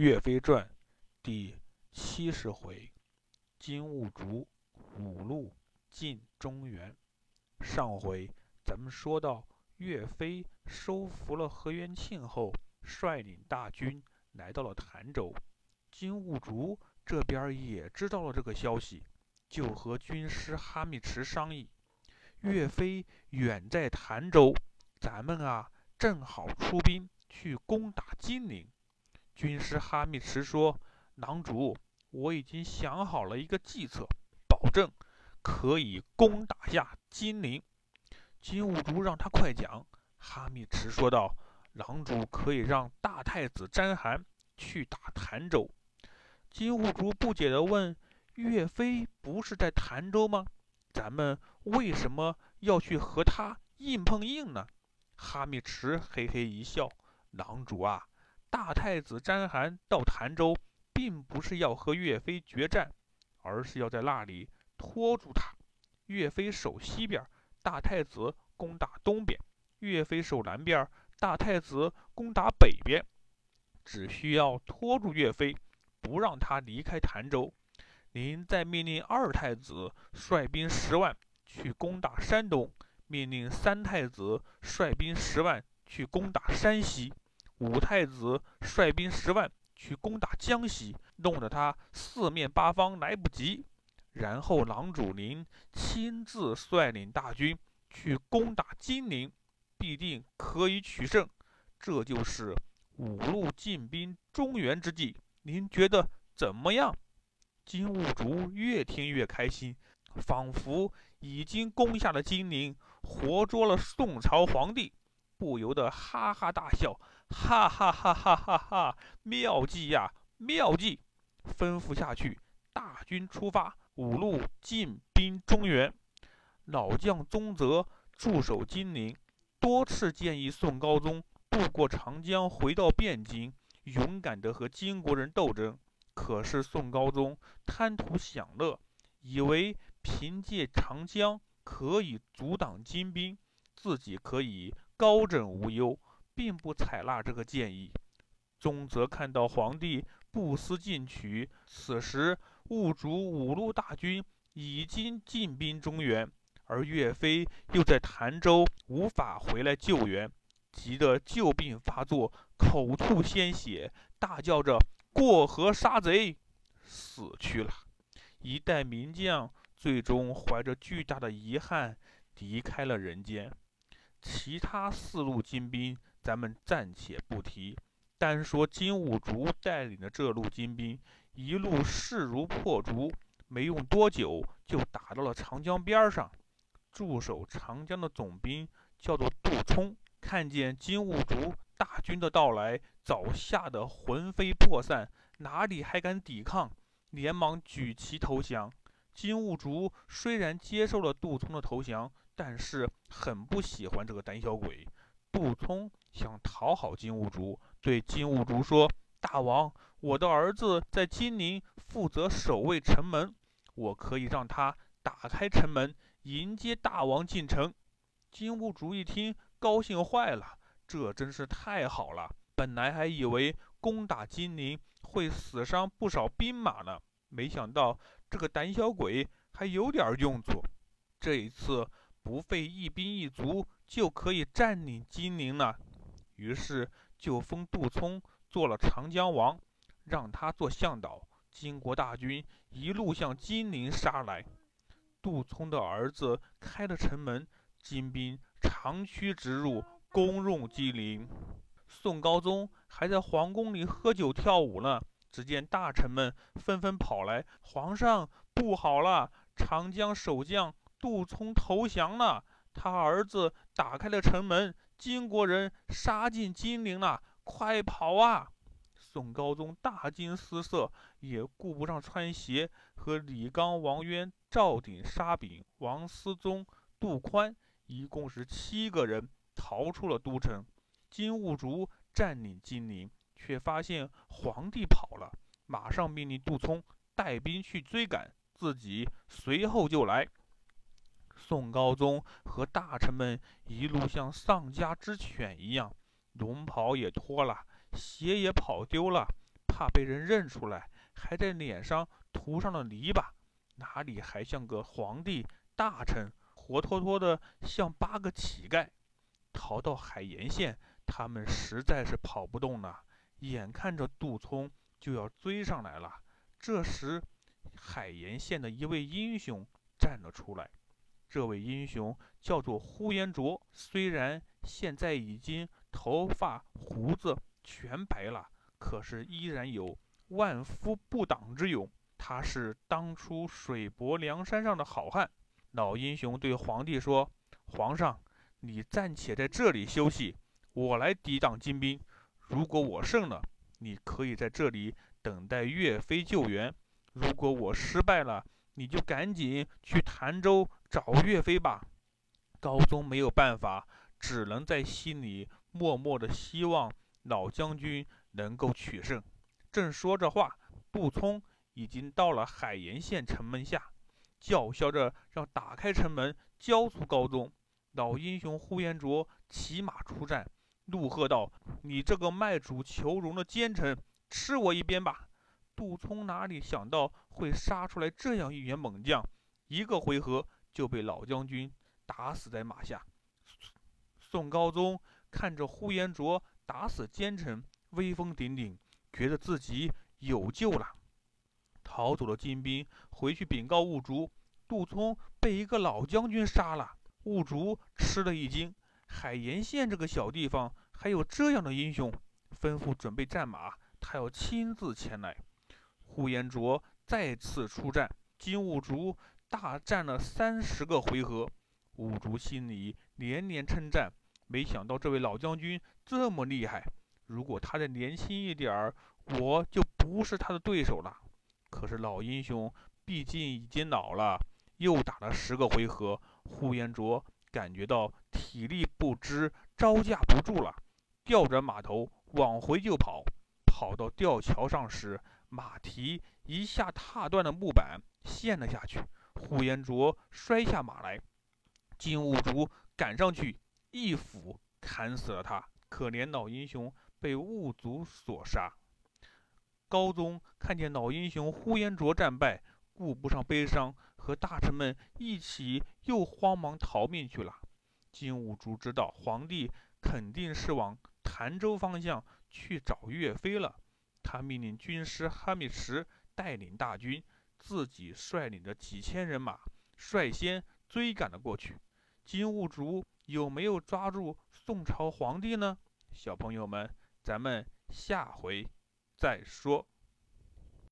岳飞传第七十回：金兀术五路进中原。上回咱们说到，岳飞收服了何元庆后，率领大军来到了潭州。金兀术这边也知道了这个消息，就和军师哈密池商议：岳飞远在潭州，咱们啊正好出兵去攻打金陵。军师哈密池说：“囊主，我已经想好了一个计策，保证可以攻打下金陵。”金兀术让他快讲。哈密池说道：“狼主可以让大太子詹邯去打潭州。”金兀术不解地问：“岳飞不是在潭州吗？咱们为什么要去和他硬碰硬呢？”哈密池嘿嘿一笑：“狼主啊。”大太子詹邯到潭州，并不是要和岳飞决战，而是要在那里拖住他。岳飞守西边，大太子攻打东边；岳飞守南边，大太子攻打北边。只需要拖住岳飞，不让他离开潭州。您再命令二太子率兵十万去攻打山东，命令三太子率兵十万去攻打山西。五太子率兵十万去攻打江西，弄得他四面八方来不及。然后郎主您亲自率领大军去攻打金陵，必定可以取胜。这就是五路进兵中原之计。您觉得怎么样？金兀术越听越开心，仿佛已经攻下了金陵，活捉了宋朝皇帝，不由得哈哈大笑。哈哈哈哈哈哈！妙计呀，妙计！吩咐下去，大军出发，五路进兵中原。老将宗泽驻守金陵，多次建议宋高宗渡过长江，回到汴京，勇敢地和金国人斗争。可是宋高宗贪图享乐，以为凭借长江可以阻挡金兵，自己可以高枕无忧。并不采纳这个建议。宗泽看到皇帝不思进取，此时兀术五路大军已经进兵中原，而岳飞又在潭州，无法回来救援，急得旧病发作，口吐鲜血，大叫着“过河杀贼”，死去了。一代名将最终怀着巨大的遗憾离开了人间。其他四路精兵。咱们暂且不提，单说金兀术带领的这路金兵，一路势如破竹，没用多久就打到了长江边上。驻守长江的总兵叫做杜充，看见金兀术大军的到来，早吓得魂飞魄散，哪里还敢抵抗？连忙举旗投降。金兀术虽然接受了杜充的投降，但是很不喜欢这个胆小鬼。杜聪想讨好金兀术，对金兀术说：“大王，我的儿子在金陵负责守卫城门，我可以让他打开城门迎接大王进城。”金兀术一听，高兴坏了，这真是太好了！本来还以为攻打金陵会死伤不少兵马呢，没想到这个胆小鬼还有点用处。这一次不费一兵一卒。就可以占领金陵了，于是就封杜充做了长江王，让他做向导。金国大军一路向金陵杀来，杜充的儿子开了城门，金兵长驱直入，攻入金陵。宋高宗还在皇宫里喝酒跳舞呢，只见大臣们纷纷跑来：“皇上，不好了！长江守将杜充投降了。”他儿子打开了城门，金国人杀进金陵了，快跑啊！宋高宗大惊失色，也顾不上穿鞋，和李纲、王渊、赵鼎、沙秉、王思宗、杜宽，一共是七个人逃出了都城。金兀术占领金陵，却发现皇帝跑了，马上命令杜充带兵去追赶，自己随后就来。宋高宗和大臣们一路像丧家之犬一样，龙袍也脱了，鞋也跑丢了，怕被人认出来，还在脸上涂上了泥巴，哪里还像个皇帝大臣？活脱脱的像八个乞丐。逃到海盐县，他们实在是跑不动了。眼看着杜聪就要追上来了，这时海盐县的一位英雄站了出来。这位英雄叫做呼延灼，虽然现在已经头发胡子全白了，可是依然有万夫不挡之勇。他是当初水泊梁山上的好汉。老英雄对皇帝说：“皇上，你暂且在这里休息，我来抵挡金兵。如果我胜了，你可以在这里等待岳飞救援；如果我失败了，你就赶紧去潭州。”找岳飞吧，高宗没有办法，只能在心里默默的希望老将军能够取胜。正说着话，杜聪已经到了海盐县城门下，叫嚣着要打开城门，交出高宗。老英雄呼延灼骑马出战，怒喝道：“你这个卖主求荣的奸臣，吃我一鞭吧！”杜聪哪里想到会杀出来这样一员猛将，一个回合。就被老将军打死在马下。宋高宗看着呼延灼打死奸臣，威风凛凛，觉得自己有救了。逃走的金兵回去禀告兀竹，杜聪被一个老将军杀了。兀竹吃了一惊，海盐县这个小地方还有这样的英雄，吩咐准备战马，他要亲自前来。呼延灼再次出战，金兀竹。大战了三十个回合，五竹心里连连称赞，没想到这位老将军这么厉害。如果他再年轻一点儿，我就不是他的对手了。可是老英雄毕竟已经老了，又打了十个回合，呼延灼感觉到体力不支，招架不住了，调转马头往回就跑。跑到吊桥上时，马蹄一下踏断了木板，陷了下去。呼延灼摔下马来，金兀术赶上去，一斧砍死了他。可怜老英雄被兀术所杀。高宗看见老英雄呼延灼战败，顾不上悲伤，和大臣们一起又慌忙逃命去了。金兀术知道皇帝肯定是往潭州方向去找岳飞了，他命令军师哈密石带领大军。自己率领着几千人马，率先追赶了过去。金兀术有没有抓住宋朝皇帝呢？小朋友们，咱们下回再说。